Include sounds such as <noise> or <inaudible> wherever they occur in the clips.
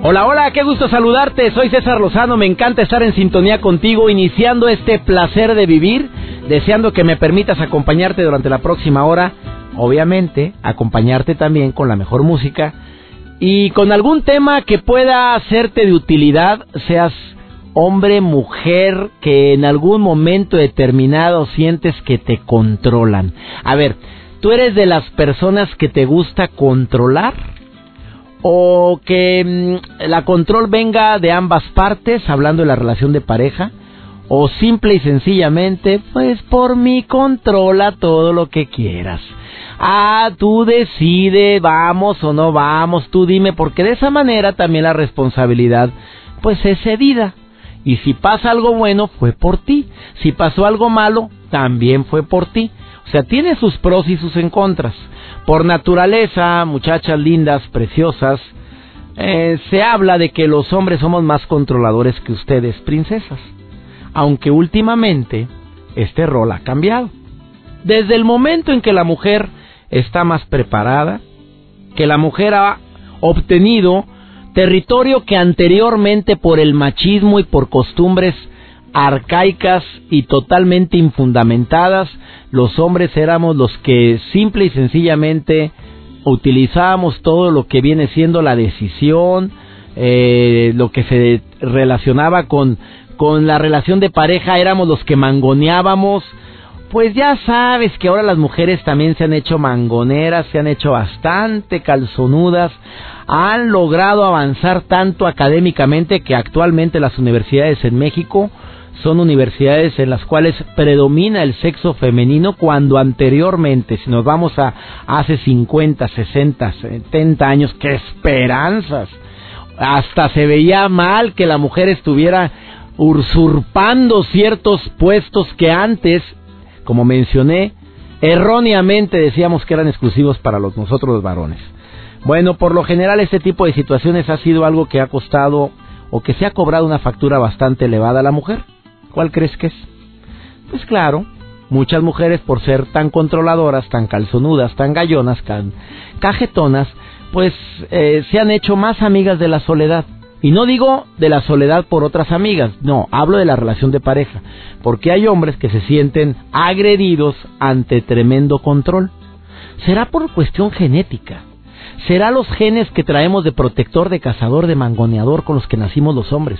Hola, hola, qué gusto saludarte. Soy César Lozano, me encanta estar en sintonía contigo, iniciando este placer de vivir, deseando que me permitas acompañarte durante la próxima hora, obviamente, acompañarte también con la mejor música y con algún tema que pueda hacerte de utilidad, seas hombre, mujer, que en algún momento determinado sientes que te controlan. A ver, ¿tú eres de las personas que te gusta controlar? O que mm, la control venga de ambas partes, hablando de la relación de pareja, o simple y sencillamente, pues por mí controla todo lo que quieras. Ah, tú decide, vamos o no vamos, tú dime, porque de esa manera también la responsabilidad, pues es cedida. Y si pasa algo bueno, fue por ti. Si pasó algo malo, también fue por ti. O sea, tiene sus pros y sus en contras. Por naturaleza, muchachas lindas, preciosas, eh, se habla de que los hombres somos más controladores que ustedes, princesas. Aunque últimamente este rol ha cambiado. Desde el momento en que la mujer está más preparada, que la mujer ha obtenido territorio que anteriormente por el machismo y por costumbres arcaicas y totalmente infundamentadas, los hombres éramos los que simple y sencillamente utilizábamos todo lo que viene siendo la decisión, eh, lo que se relacionaba con, con la relación de pareja, éramos los que mangoneábamos. Pues ya sabes que ahora las mujeres también se han hecho mangoneras, se han hecho bastante calzonudas, han logrado avanzar tanto académicamente que actualmente las universidades en México son universidades en las cuales predomina el sexo femenino cuando anteriormente, si nos vamos a hace 50, 60, 70 años, qué esperanzas. Hasta se veía mal que la mujer estuviera usurpando ciertos puestos que antes, como mencioné, erróneamente decíamos que eran exclusivos para los, nosotros los varones. Bueno, por lo general este tipo de situaciones ha sido algo que ha costado o que se ha cobrado una factura bastante elevada a la mujer. ¿Cuál crees que es? Pues claro, muchas mujeres por ser tan controladoras, tan calzonudas, tan gallonas, tan cajetonas, pues eh, se han hecho más amigas de la soledad. Y no digo de la soledad por otras amigas, no, hablo de la relación de pareja, porque hay hombres que se sienten agredidos ante tremendo control. Será por cuestión genética, será los genes que traemos de protector, de cazador, de mangoneador con los que nacimos los hombres.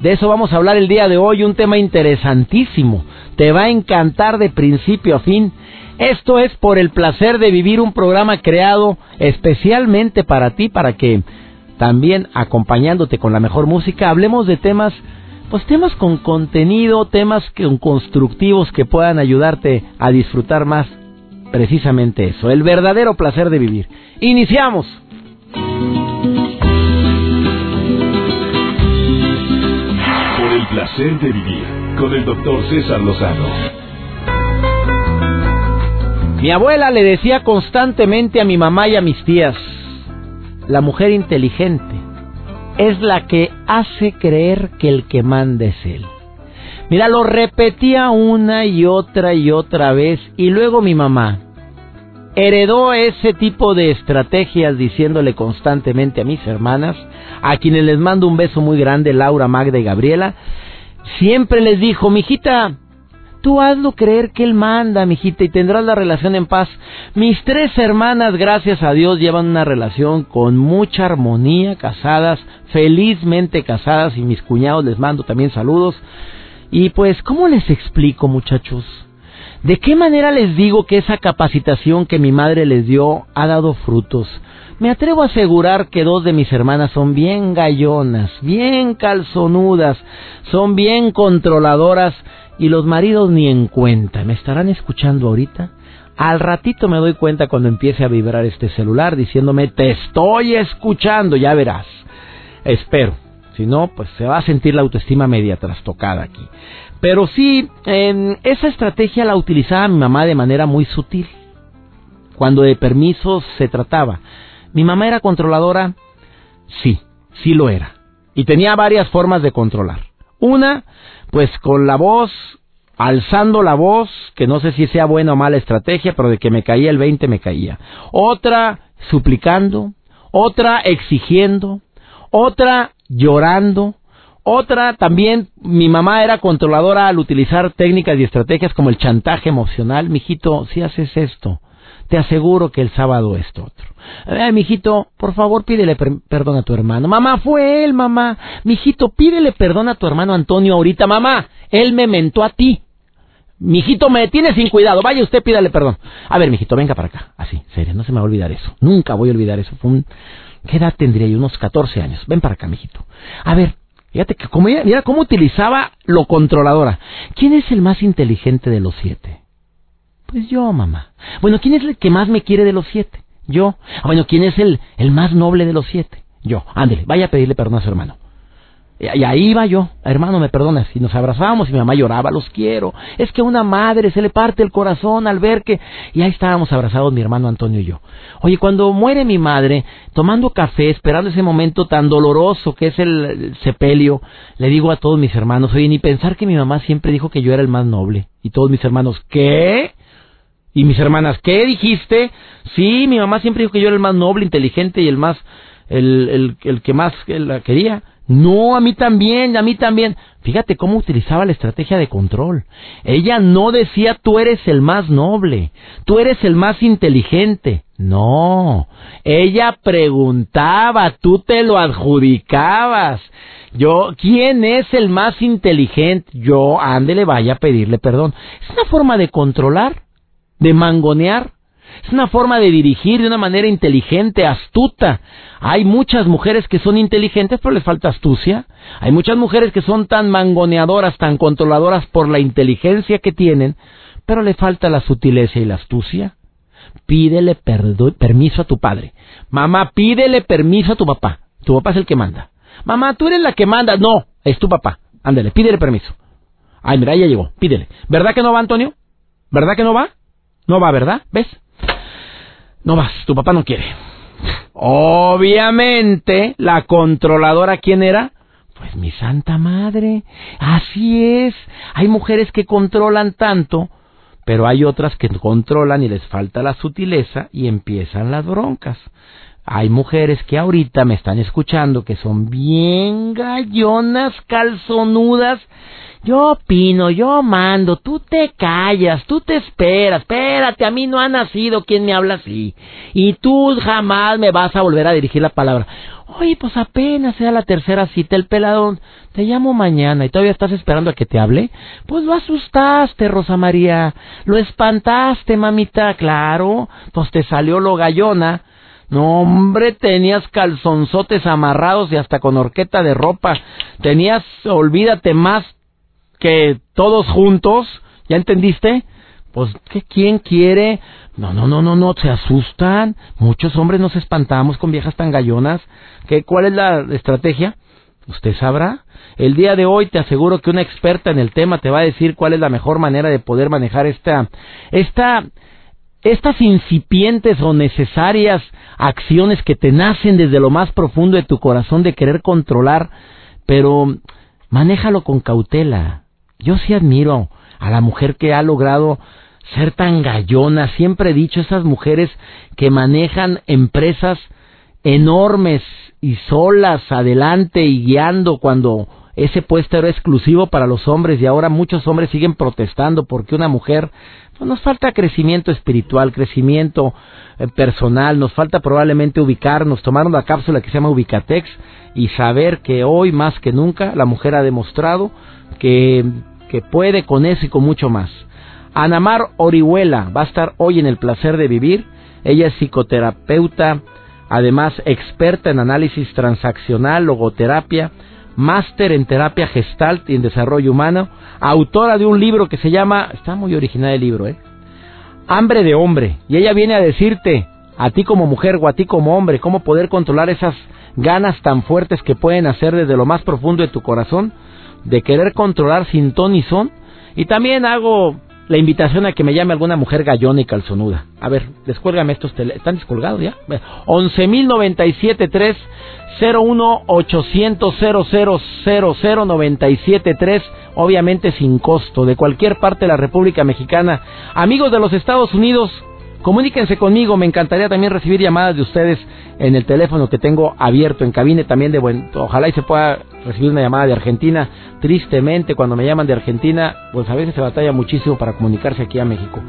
De eso vamos a hablar el día de hoy, un tema interesantísimo. Te va a encantar de principio a fin. Esto es por el placer de vivir un programa creado especialmente para ti, para que también acompañándote con la mejor música hablemos de temas, pues temas con contenido, temas constructivos que puedan ayudarte a disfrutar más precisamente eso, el verdadero placer de vivir. Iniciamos. Por el placer de vivir con el doctor César Lozano. Mi abuela le decía constantemente a mi mamá y a mis tías, la mujer inteligente es la que hace creer que el que manda es él. Mira, lo repetía una y otra y otra vez y luego mi mamá, heredó ese tipo de estrategias diciéndole constantemente a mis hermanas, a quienes les mando un beso muy grande, Laura, Magda y Gabriela, siempre les dijo, mijita, tú hazlo creer que él manda, mijita, y tendrás la relación en paz. Mis tres hermanas, gracias a Dios, llevan una relación con mucha armonía, casadas, felizmente casadas, y mis cuñados les mando también saludos. Y pues, ¿cómo les explico, muchachos? ¿De qué manera les digo que esa capacitación que mi madre les dio ha dado frutos? Me atrevo a asegurar que dos de mis hermanas son bien gallonas, bien calzonudas, son bien controladoras Y los maridos ni en cuenta. ¿Me estarán escuchando ahorita? Al ratito me doy cuenta cuando empiece a vibrar este celular diciéndome, te estoy escuchando, ya verás. Espero. Si no, pues se va a sentir la autoestima media trastocada aquí. Pero sí, esa estrategia la utilizaba mi mamá de manera muy sutil. Cuando de permisos se trataba. ¿Mi mamá era controladora? Sí, sí lo era. Y tenía varias formas de controlar. Una, pues con la voz, alzando la voz, que no sé si sea buena o mala estrategia, pero de que me caía el 20 me caía. Otra, suplicando. Otra, exigiendo. Otra, llorando. Otra, también mi mamá era controladora al utilizar técnicas y estrategias como el chantaje emocional. Mijito, si haces esto, te aseguro que el sábado esto otro. Eh, mijito, por favor pídele perdón a tu hermano. Mamá, fue él, mamá. Mijito, pídele perdón a tu hermano Antonio ahorita. Mamá, él me mentó a ti. Mijito, me tiene sin cuidado. Vaya usted, pídale perdón. A ver, mijito, venga para acá. Así, serio, no se me va a olvidar eso. Nunca voy a olvidar eso. Fue un... ¿Qué edad tendría yo? Unos 14 años. Ven para acá, mijito. A ver, Fíjate que como mira cómo utilizaba lo controladora. ¿Quién es el más inteligente de los siete? Pues yo, mamá. Bueno, ¿quién es el que más me quiere de los siete? Yo. Ah, bueno, ¿quién es el, el más noble de los siete? Yo. Ándele, vaya a pedirle perdón a su hermano. Y ahí iba yo, hermano, me perdonas, y nos abrazábamos y mi mamá lloraba, los quiero. Es que a una madre se le parte el corazón al ver que... Y ahí estábamos abrazados mi hermano Antonio y yo. Oye, cuando muere mi madre, tomando café, esperando ese momento tan doloroso que es el sepelio, le digo a todos mis hermanos, oye, ni pensar que mi mamá siempre dijo que yo era el más noble. Y todos mis hermanos, ¿qué? Y mis hermanas, ¿qué dijiste? Sí, mi mamá siempre dijo que yo era el más noble, inteligente y el más... el, el, el que más la quería. No, a mí también, a mí también. Fíjate cómo utilizaba la estrategia de control. Ella no decía tú eres el más noble, tú eres el más inteligente. No, ella preguntaba, tú te lo adjudicabas. Yo, ¿quién es el más inteligente? Yo, ándele, vaya a pedirle perdón. Es una forma de controlar, de mangonear. Es una forma de dirigir de una manera inteligente, astuta. Hay muchas mujeres que son inteligentes, pero les falta astucia. Hay muchas mujeres que son tan mangoneadoras, tan controladoras por la inteligencia que tienen, pero le falta la sutileza y la astucia. Pídele permiso a tu padre. Mamá, pídele permiso a tu papá. Tu papá es el que manda. Mamá, tú eres la que manda. No, es tu papá. Ándale, pídele permiso. Ay, mira, ya llegó. Pídele. ¿Verdad que no va, Antonio? ¿Verdad que no va? No va, ¿verdad? ¿Ves? No vas, tu papá no quiere. Obviamente, la controladora, ¿quién era? Pues mi santa madre. Así es. Hay mujeres que controlan tanto, pero hay otras que controlan y les falta la sutileza y empiezan las broncas. Hay mujeres que ahorita me están escuchando que son bien gallonas, calzonudas yo opino, yo mando, tú te callas, tú te esperas, espérate, a mí no ha nacido quien me habla así. Y tú jamás me vas a volver a dirigir la palabra. Oye, pues apenas sea la tercera cita, el peladón, te llamo mañana y todavía estás esperando a que te hable. Pues lo asustaste, Rosa María, lo espantaste, mamita, claro, pues te salió lo gallona. No, hombre, tenías calzonzotes amarrados y hasta con horqueta de ropa. Tenías, olvídate más que todos juntos, ¿ya entendiste? Pues, ¿qué, ¿quién quiere? No, no, no, no, no, se asustan. Muchos hombres nos espantamos con viejas tan gallonas. ¿Qué, ¿Cuál es la estrategia? Usted sabrá. El día de hoy te aseguro que una experta en el tema te va a decir cuál es la mejor manera de poder manejar esta, esta, estas incipientes o necesarias acciones que te nacen desde lo más profundo de tu corazón de querer controlar, pero manéjalo con cautela. Yo sí admiro a la mujer que ha logrado ser tan gallona. Siempre he dicho, esas mujeres que manejan empresas enormes y solas adelante y guiando cuando ese puesto era exclusivo para los hombres y ahora muchos hombres siguen protestando porque una mujer pues nos falta crecimiento espiritual, crecimiento eh, personal, nos falta probablemente ubicarnos, tomar una cápsula que se llama Ubicatex y saber que hoy más que nunca la mujer ha demostrado que que puede con eso y con mucho más. Anamar Orihuela va a estar hoy en el placer de vivir. Ella es psicoterapeuta, además experta en análisis transaccional, logoterapia. Máster en terapia gestalt y en desarrollo humano, autora de un libro que se llama, está muy original el libro, ¿eh? Hambre de hombre. Y ella viene a decirte, a ti como mujer o a ti como hombre, cómo poder controlar esas ganas tan fuertes que pueden hacer desde lo más profundo de tu corazón, de querer controlar sin ton y son. Y también hago la invitación a que me llame alguna mujer gallona y calzonuda. A ver, descuélgame estos teléfonos. ¿Están descolgados ya? 11.097.3 01 800 00973 obviamente sin costo, de cualquier parte de la República Mexicana. Amigos de los Estados Unidos, comuníquense conmigo, me encantaría también recibir llamadas de ustedes en el teléfono que tengo abierto en cabine también de buen, ojalá y se pueda recibir una llamada de Argentina. Tristemente, cuando me llaman de Argentina, pues a veces se batalla muchísimo para comunicarse aquí a México.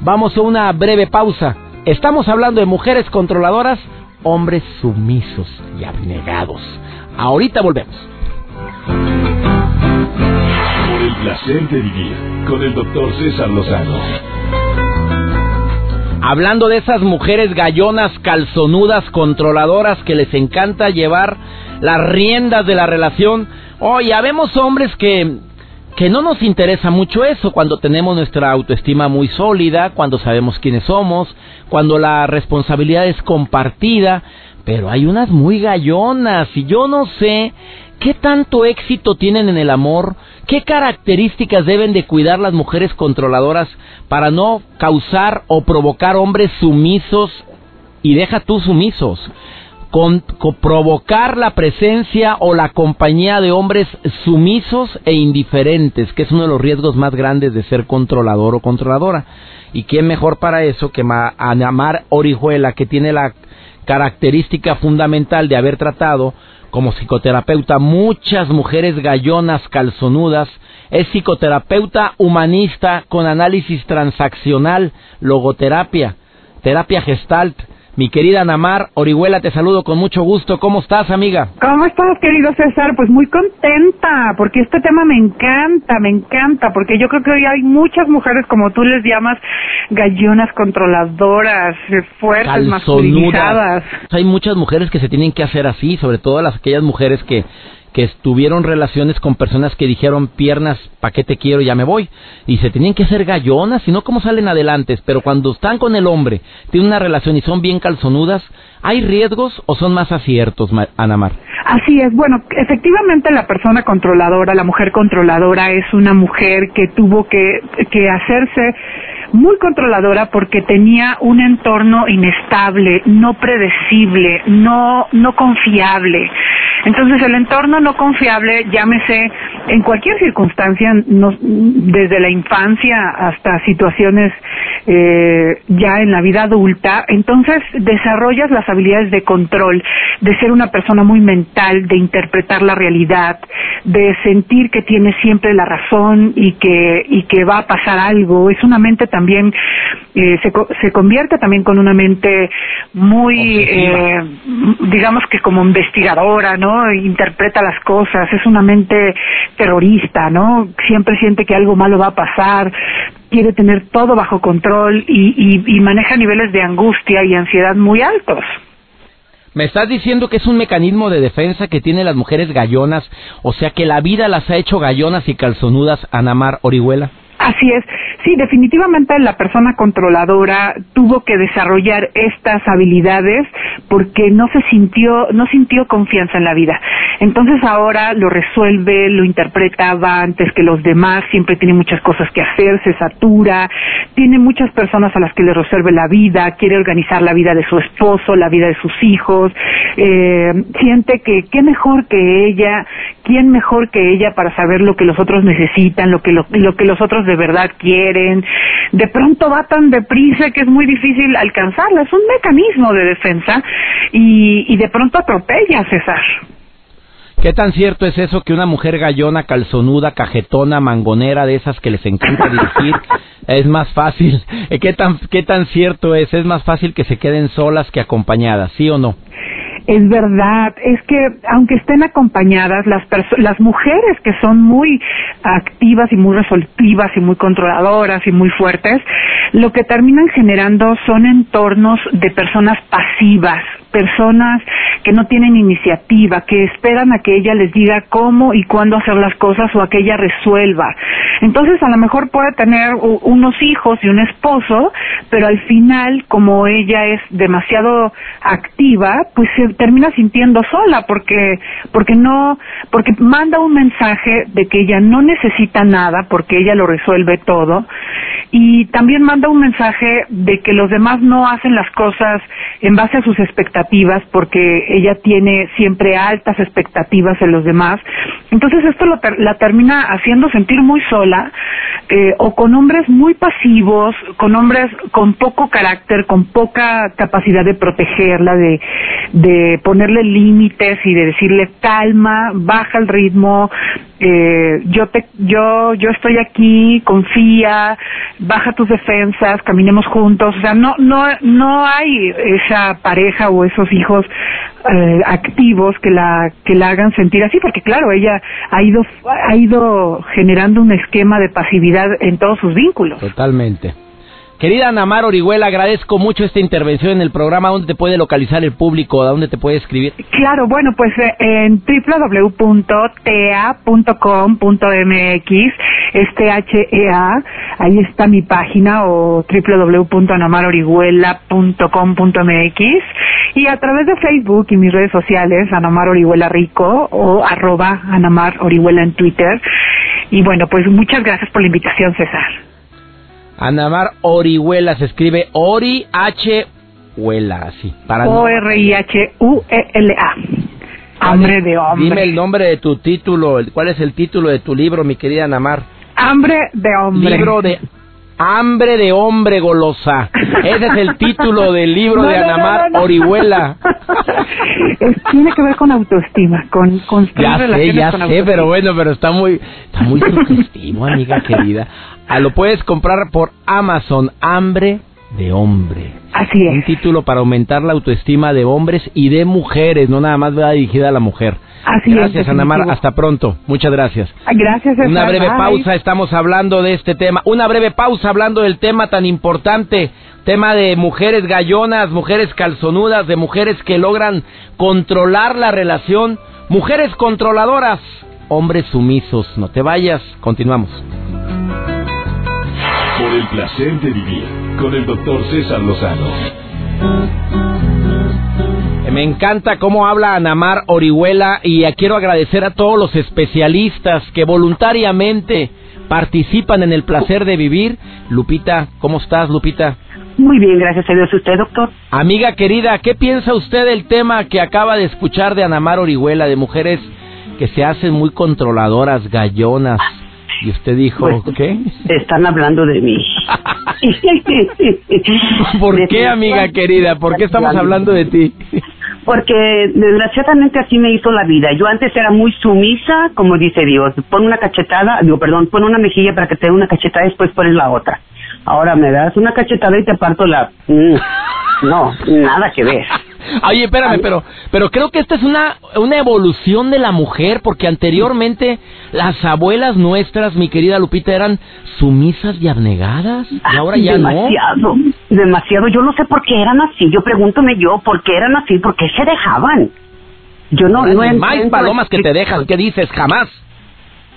Vamos a una breve pausa. Estamos hablando de mujeres controladoras, hombres sumisos y abnegados. Ahorita volvemos. Por el placer de vivir con el doctor César Lozano. Hablando de esas mujeres gallonas, calzonudas, controladoras que les encanta llevar las riendas de la relación. Oh, ya vemos hombres que, que no nos interesa mucho eso cuando tenemos nuestra autoestima muy sólida, cuando sabemos quiénes somos, cuando la responsabilidad es compartida, pero hay unas muy gallonas y yo no sé qué tanto éxito tienen en el amor, qué características deben de cuidar las mujeres controladoras para no causar o provocar hombres sumisos y deja tú sumisos. Con, provocar la presencia o la compañía de hombres sumisos e indiferentes, que es uno de los riesgos más grandes de ser controlador o controladora. ¿Y quién mejor para eso que Anamar Orihuela, que tiene la característica fundamental de haber tratado como psicoterapeuta muchas mujeres gallonas calzonudas, es psicoterapeuta humanista con análisis transaccional, logoterapia, terapia gestalt, mi querida Namar Orihuela, te saludo con mucho gusto. ¿Cómo estás, amiga? ¿Cómo estás, querido César? Pues muy contenta, porque este tema me encanta, me encanta, porque yo creo que hoy hay muchas mujeres, como tú les llamas, gallonas controladoras, fuertes, masculinizadas. Hay muchas mujeres que se tienen que hacer así, sobre todo las aquellas mujeres que que tuvieron relaciones con personas que dijeron piernas, ¿pa' qué te quiero? Ya me voy. Y se tienen que hacer gallonas, si no, ¿cómo salen adelante? Pero cuando están con el hombre, tienen una relación y son bien calzonudas, ¿hay riesgos o son más aciertos, Anamar? Así es, bueno, efectivamente la persona controladora, la mujer controladora es una mujer que tuvo que, que hacerse muy controladora porque tenía un entorno inestable, no predecible, no, no confiable. Entonces el entorno no confiable, llámese en cualquier circunstancia, desde la infancia hasta situaciones eh, ya en la vida adulta, entonces desarrollas las habilidades de control, de ser una persona muy mental, de interpretar la realidad, de sentir que tienes siempre la razón y que, y que va a pasar algo. Es una mente también, eh, se, se convierte también con una mente muy, eh, digamos que como investigadora, ¿no? Interpreta las cosas, es una mente terrorista, ¿no? Siempre siente que algo malo va a pasar, quiere tener todo bajo control y, y maneja niveles de angustia y ansiedad muy altos. ¿Me estás diciendo que es un mecanismo de defensa que tienen las mujeres gallonas? O sea que la vida las ha hecho gallonas y calzonudas, Anamar Orihuela. Así es. Sí, definitivamente la persona controladora tuvo que desarrollar estas habilidades porque no se sintió, no sintió confianza en la vida. Entonces ahora lo resuelve, lo interpreta, va antes que los demás, siempre tiene muchas cosas que hacer, se satura, tiene muchas personas a las que le resuelve la vida, quiere organizar la vida de su esposo, la vida de sus hijos, eh, siente que qué mejor que ella, quién mejor que ella para saber lo que los otros necesitan, lo que lo, lo que los otros de verdad quieren. De pronto va tan deprisa que es muy difícil alcanzarla. Es un mecanismo de defensa y, y de pronto atropella César. ¿Qué tan cierto es eso que una mujer gallona, calzonuda, cajetona, mangonera, de esas que les encanta dirigir, <laughs> es más fácil? ¿Qué tan, ¿Qué tan cierto es? ¿Es más fácil que se queden solas que acompañadas, sí o no? Es verdad, es que aunque estén acompañadas, las, las mujeres que son muy activas y muy resolutivas y muy controladoras y muy fuertes, lo que terminan generando son entornos de personas pasivas, personas que no tienen iniciativa, que esperan a que ella les diga cómo y cuándo hacer las cosas o a que ella resuelva. Entonces a lo mejor puede tener unos hijos y un esposo, pero al final como ella es demasiado activa, pues se termina sintiendo sola porque porque no porque manda un mensaje de que ella no necesita nada porque ella lo resuelve todo y también manda un mensaje de que los demás no hacen las cosas en base a sus expectativas porque ella tiene siempre altas expectativas en los demás. Entonces esto la termina haciendo sentir muy sola eh, o con hombres muy pasivos, con hombres con poco carácter, con poca capacidad de protegerla, de, de ponerle límites y de decirle calma, baja el ritmo, eh, yo te, yo, yo estoy aquí, confía, baja tus defensas, caminemos juntos, o sea, no, no, no hay esa pareja o esos hijos eh, activos que la, que la hagan sentir así, porque claro, ella ha ido, ha ido generando un esquema de pasividad en todos sus vínculos. Totalmente. Querida Ana Mar Orihuela, agradezco mucho esta intervención en el programa. ¿Dónde te puede localizar el público? ¿A dónde te puede escribir? Claro, bueno, pues eh, en www.tea.com.mx, este H-E-A, ahí está mi página, o www.anamarorihuela.com.mx, y a través de Facebook y mis redes sociales, Anamar Orihuela Rico, o arroba Anamar Orihuela en Twitter. Y bueno, pues muchas gracias por la invitación, César. Anamar Orihuela se escribe Ori H Huela, así. O R I H U E L A. Hambre de hombre. Dime el nombre de tu título, ¿cuál es el título de tu libro, mi querida Anamar? Hambre de hombre. Libro de Hambre de hombre golosa. Ese es el <laughs> título del libro de Anamar Orihuela. <laughs> tiene que ver con autoestima, con Ya sé, ya sé, pero bueno, pero está muy, está muy <laughs> sugestivo, amiga querida. Ah, lo puedes comprar por Amazon, Hambre de hombre. Así es. Un título para aumentar la autoestima de hombres y de mujeres, no nada más va dirigida a la mujer. Así gracias, Anamar. Hasta pronto. Muchas gracias. Gracias, Una breve pausa. Estamos hablando de este tema. Una breve pausa hablando del tema tan importante. Tema de mujeres gallonas, mujeres calzonudas, de mujeres que logran controlar la relación. Mujeres controladoras, hombres sumisos. No te vayas. Continuamos. Por el placer de vivir con el doctor César Lozano. Me encanta cómo habla Anamar Orihuela y quiero agradecer a todos los especialistas que voluntariamente participan en el placer de vivir. Lupita, ¿cómo estás, Lupita? Muy bien, gracias a Dios. ¿Usted, doctor? Amiga querida, ¿qué piensa usted del tema que acaba de escuchar de Anamar Orihuela, de mujeres que se hacen muy controladoras, gallonas? Y usted dijo, pues, ¿qué? Están hablando de mí. <laughs> <laughs> ¿Por qué, amiga querida? ¿Por qué estamos hablando de ti? Porque desgraciadamente así me hizo la vida. Yo antes era muy sumisa, como dice Dios. Pon una cachetada, digo, perdón, pon una mejilla para que te dé una cachetada después pones la otra. Ahora me das una cachetada y te parto la... Mm, no, nada que ver. Oye, espérame, pero, pero creo que esta es una, una evolución de la mujer, porque anteriormente las abuelas nuestras, mi querida Lupita, eran sumisas y abnegadas, y ahora ya demasiado, no. Demasiado, demasiado. Yo no sé por qué eran así. Yo pregúntome yo, ¿por qué eran así? ¿Por qué se dejaban? Yo no, no Más palomas que te dejan, ¿qué dices? Jamás.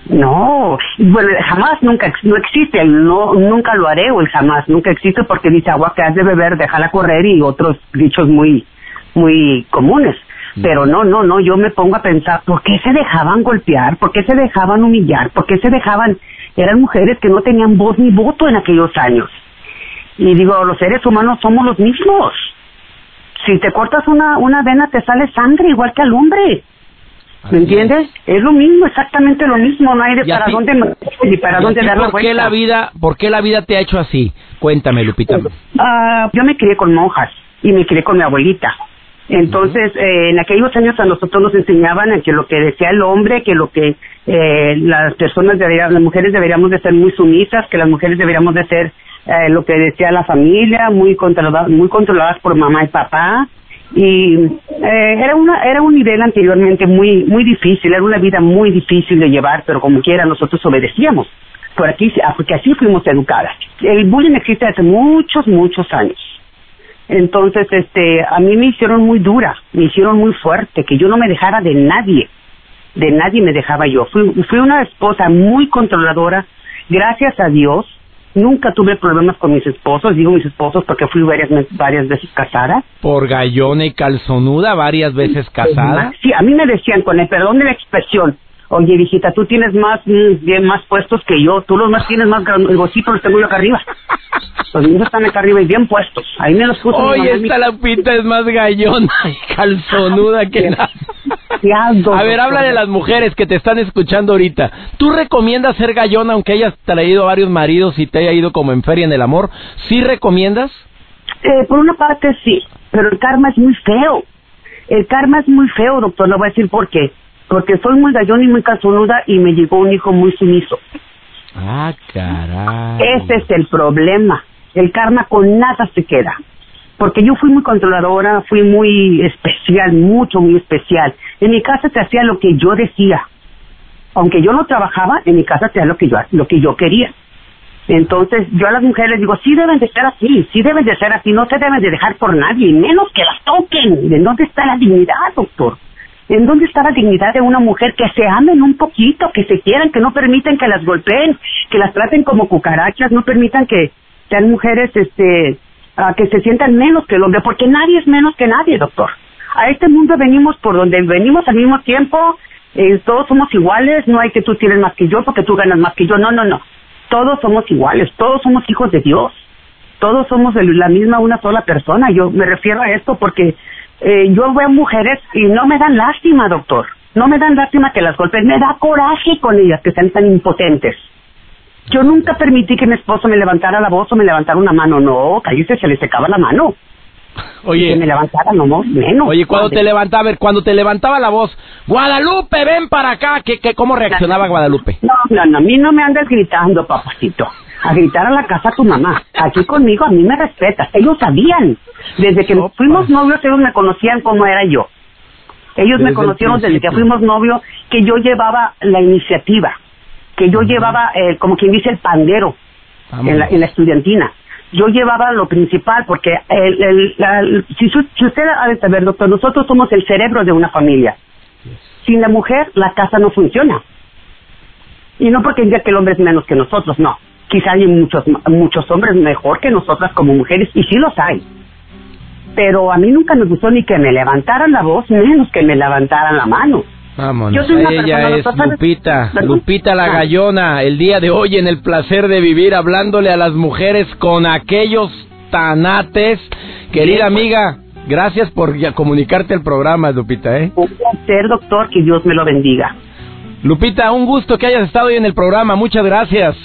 No, bueno, jamás nunca no existe, no nunca lo haré o el jamás nunca existe porque dice agua que has de beber, déjala correr y otros dichos muy muy comunes. Mm. Pero no, no, no, yo me pongo a pensar, ¿por qué se dejaban golpear? ¿Por qué se dejaban humillar? ¿Por qué se dejaban? Eran mujeres que no tenían voz ni voto en aquellos años. Y digo, los seres humanos somos los mismos. Si te cortas una, una vena te sale sangre igual que al hombre. ¿Me entiendes? Es. lo mismo, exactamente lo mismo, no hay de para dónde ni para dónde dar la ¿por qué la vida, ¿Por qué la vida te ha hecho así? Cuéntame, Lupita. Uh, yo me crié con monjas y me crié con mi abuelita. Entonces, eh, en aquellos años a nosotros nos enseñaban que lo que decía el hombre, que lo que eh, las personas deberían, las mujeres deberíamos de ser muy sumisas, que las mujeres deberíamos de ser eh, lo que decía la familia, muy controladas, muy controladas por mamá y papá, y eh, era una era un nivel anteriormente muy muy difícil era una vida muy difícil de llevar pero como quiera nosotros obedecíamos. Por aquí porque así fuimos educadas. El bullying existe hace muchos muchos años entonces este a mí me hicieron muy dura me hicieron muy fuerte que yo no me dejara de nadie de nadie me dejaba yo fui fui una esposa muy controladora gracias a Dios Nunca tuve problemas con mis esposos, digo mis esposos porque fui varias, varias veces casada. ¿Por gallona y calzonuda varias veces casada? Sí, a mí me decían, con el perdón de la expresión, oye, visita, tú tienes más mm, bien más puestos que yo, tú los más tienes más gocitos los tengo yo acá arriba. Los míos están acá arriba y bien puestos. Ahí me los puse. Oye, esta la pinta es más gallona <laughs> y calzonuda que nada. A ver, habla de las mujeres que te están escuchando ahorita. ¿Tú recomiendas ser gallona aunque hayas traído varios maridos y te haya ido como en feria en el amor? ¿Sí recomiendas? Eh, por una parte sí, pero el karma es muy feo. El karma es muy feo, doctor, no voy a decir por qué porque soy muy gallón y muy calzonuda y me llegó un hijo muy sumiso. Ah, caray. Ese es el problema. El karma con nada se queda. Porque yo fui muy controladora, fui muy especial, mucho, muy especial. En mi casa se hacía lo que yo decía. Aunque yo no trabajaba, en mi casa se hacía lo que yo, lo que yo quería. Entonces, yo a las mujeres digo, sí deben de ser así, sí deben de ser así, no se deben de dejar por nadie, menos que las toquen. ¿De dónde está la dignidad, doctor? ¿En dónde está la dignidad de una mujer que se amen un poquito, que se quieran, que no permiten que las golpeen, que las traten como cucarachas, no permitan que sean mujeres este que se sientan menos que el hombre, porque nadie es menos que nadie, doctor. A este mundo venimos por donde venimos al mismo tiempo, eh, todos somos iguales, no hay que tú tienes más que yo porque tú ganas más que yo, no, no, no. Todos somos iguales, todos somos hijos de Dios, todos somos la misma una sola persona. Yo me refiero a esto porque eh, yo veo mujeres y no me dan lástima, doctor. No me dan lástima que las golpeen, me da coraje con ellas que sean tan impotentes. Yo nunca permití que mi esposo me levantara la voz o me levantara una mano. No, cállese, se le secaba la mano. Oye, que me levantara no menos. Oye, cuando te levantaba, a ver, cuando te levantaba la voz, Guadalupe, ven para acá, ¿qué, qué, cómo reaccionaba Guadalupe? No, no, no, a mí no me andes gritando, papacito a gritar a la casa a tu mamá. Aquí conmigo a mí me respetas. Ellos sabían. Desde que fuimos novios, ellos me conocían como era yo. Ellos me conocieron desde que fuimos novios, que yo llevaba la iniciativa, que yo llevaba, eh, como quien dice, el pandero en la, estudiantina. Yo llevaba lo principal, porque el, el, si, si, usted ha de saber, doctor, nosotros somos el cerebro de una familia. Sin la mujer, la casa no funciona. Y no porque diga que el hombre es menos que nosotros, no quizá hay muchos, muchos hombres mejor que nosotras como mujeres, y sí los hay. Pero a mí nunca me gustó ni que me levantaran la voz, menos que me levantaran la mano. Vámonos, ella es Lupita, Lupita la Gallona, el día de hoy en el placer de vivir, hablándole a las mujeres con aquellos tanates. Querida pues. amiga, gracias por comunicarte al programa, Lupita. ¿eh? Un placer, doctor, que Dios me lo bendiga. Lupita, un gusto que hayas estado hoy en el programa, muchas gracias.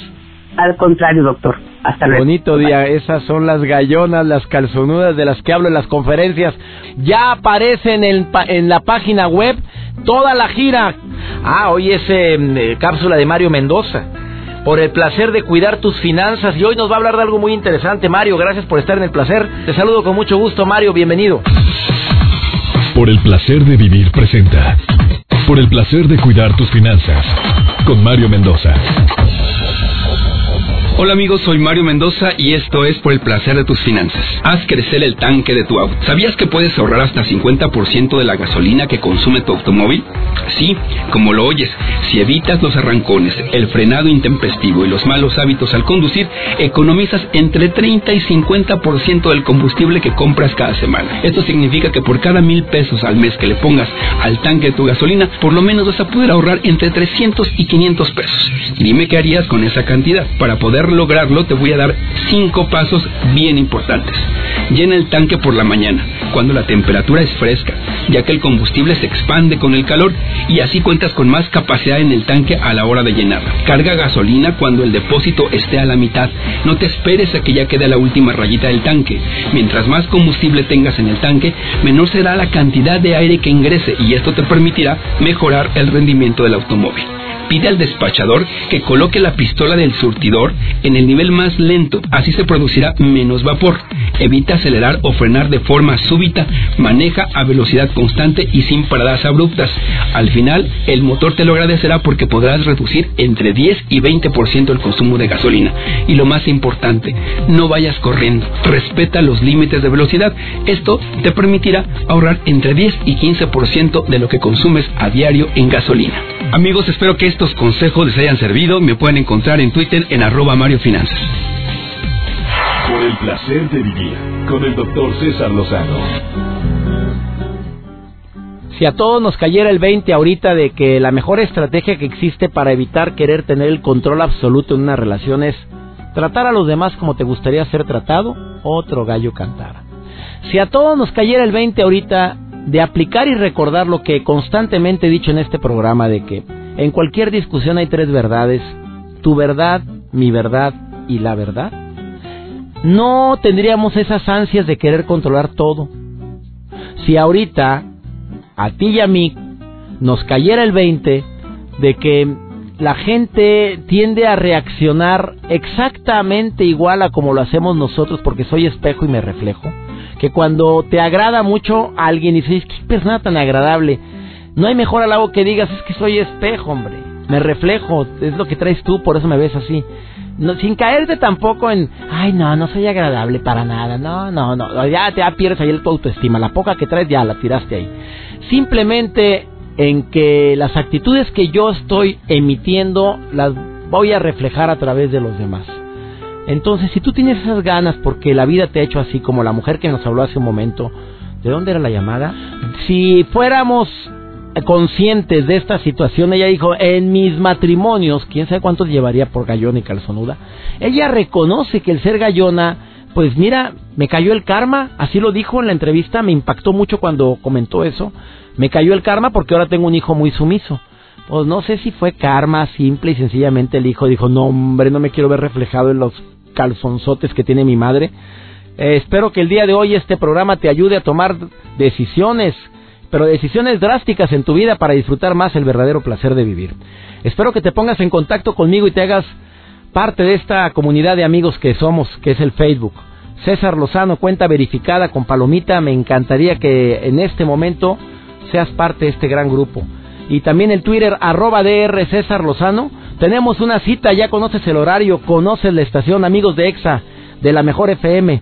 Al contrario, doctor. Hasta luego. Bonito día. Esas son las gallonas, las calzonudas de las que hablo en las conferencias. Ya aparecen en, en la página web toda la gira. Ah, hoy es em, eh, cápsula de Mario Mendoza. Por el placer de cuidar tus finanzas. Y hoy nos va a hablar de algo muy interesante. Mario, gracias por estar en el placer. Te saludo con mucho gusto, Mario. Bienvenido. Por el placer de vivir presenta. Por el placer de cuidar tus finanzas. Con Mario Mendoza. Hola amigos, soy Mario Mendoza y esto es por el placer de tus finanzas. Haz crecer el tanque de tu auto. ¿Sabías que puedes ahorrar hasta 50% de la gasolina que consume tu automóvil? Sí, como lo oyes, si evitas los arrancones, el frenado intempestivo y los malos hábitos al conducir, economizas entre 30 y 50% del combustible que compras cada semana. Esto significa que por cada mil pesos al mes que le pongas al tanque de tu gasolina, por lo menos vas a poder ahorrar entre 300 y 500 pesos. dime qué harías con esa cantidad para poder lograrlo, te voy a dar cinco pasos bien importantes. Llena el tanque por la mañana, cuando la temperatura es fresca, ya que el combustible se expande con el calor y así cuentas con más capacidad en el tanque a la hora de llenarla. Carga gasolina cuando el depósito esté a la mitad. No te esperes a que ya quede la última rayita del tanque. Mientras más combustible tengas en el tanque, menor será la cantidad de aire que ingrese y esto te permitirá mejorar el rendimiento del automóvil pide al despachador que coloque la pistola del surtidor en el nivel más lento, así se producirá menos vapor. Evita acelerar o frenar de forma súbita. Maneja a velocidad constante y sin paradas abruptas. Al final, el motor te lo agradecerá porque podrás reducir entre 10 y 20% el consumo de gasolina. Y lo más importante, no vayas corriendo. Respeta los límites de velocidad. Esto te permitirá ahorrar entre 10 y 15% de lo que consumes a diario en gasolina. Amigos, espero que estos consejos les hayan servido. Me pueden encontrar en Twitter en arroba Mario Finanzas. Por el placer de vivir con el doctor César Lozano. Si a todos nos cayera el 20 ahorita de que la mejor estrategia que existe para evitar querer tener el control absoluto en una relación es tratar a los demás como te gustaría ser tratado, otro gallo cantara. Si a todos nos cayera el 20 ahorita de aplicar y recordar lo que constantemente he dicho en este programa de que en cualquier discusión hay tres verdades, tu verdad, mi verdad y la verdad, no tendríamos esas ansias de querer controlar todo. Si ahorita a ti y a mí nos cayera el 20 de que la gente tiende a reaccionar exactamente igual a como lo hacemos nosotros porque soy espejo y me reflejo, que cuando te agrada mucho a alguien y dices, qué persona tan agradable, no hay mejor halago que digas, es que soy espejo, hombre, me reflejo, es lo que traes tú, por eso me ves así. No, sin caerte tampoco en, ay, no, no soy agradable para nada, no, no, no, ya te pierdes ahí tu autoestima, la poca que traes ya la tiraste ahí. Simplemente en que las actitudes que yo estoy emitiendo las voy a reflejar a través de los demás. Entonces, si tú tienes esas ganas porque la vida te ha hecho así, como la mujer que nos habló hace un momento, ¿de dónde era la llamada? Si fuéramos conscientes de esta situación, ella dijo, en mis matrimonios, quién sabe cuántos llevaría por gallona y calzonuda, ella reconoce que el ser gallona, pues mira, me cayó el karma, así lo dijo en la entrevista, me impactó mucho cuando comentó eso, me cayó el karma porque ahora tengo un hijo muy sumiso. Pues no sé si fue karma, simple y sencillamente el hijo dijo, no hombre, no me quiero ver reflejado en los calzonzotes que tiene mi madre. Eh, espero que el día de hoy este programa te ayude a tomar decisiones, pero decisiones drásticas en tu vida para disfrutar más el verdadero placer de vivir. Espero que te pongas en contacto conmigo y te hagas parte de esta comunidad de amigos que somos, que es el Facebook. César Lozano, cuenta verificada con palomita, me encantaría que en este momento seas parte de este gran grupo. Y también el Twitter, arroba DR César Lozano. Tenemos una cita, ya conoces el horario, conoces la estación, amigos de EXA, de la Mejor FM,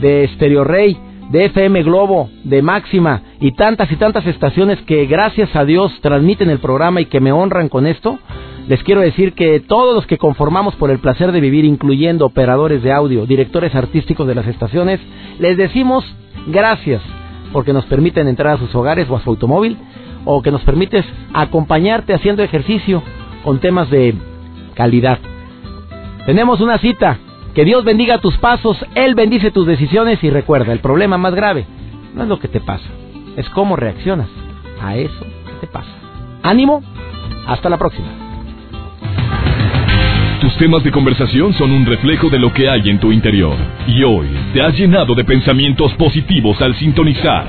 de Stereo Rey, de FM Globo, de Máxima y tantas y tantas estaciones que gracias a Dios transmiten el programa y que me honran con esto. Les quiero decir que todos los que conformamos por el placer de vivir, incluyendo operadores de audio, directores artísticos de las estaciones, les decimos gracias porque nos permiten entrar a sus hogares o a su automóvil, o que nos permites acompañarte haciendo ejercicio con temas de calidad. Tenemos una cita. Que Dios bendiga tus pasos, Él bendice tus decisiones y recuerda, el problema más grave no es lo que te pasa, es cómo reaccionas a eso que te pasa. Ánimo, hasta la próxima. Tus temas de conversación son un reflejo de lo que hay en tu interior. Y hoy te has llenado de pensamientos positivos al sintonizar.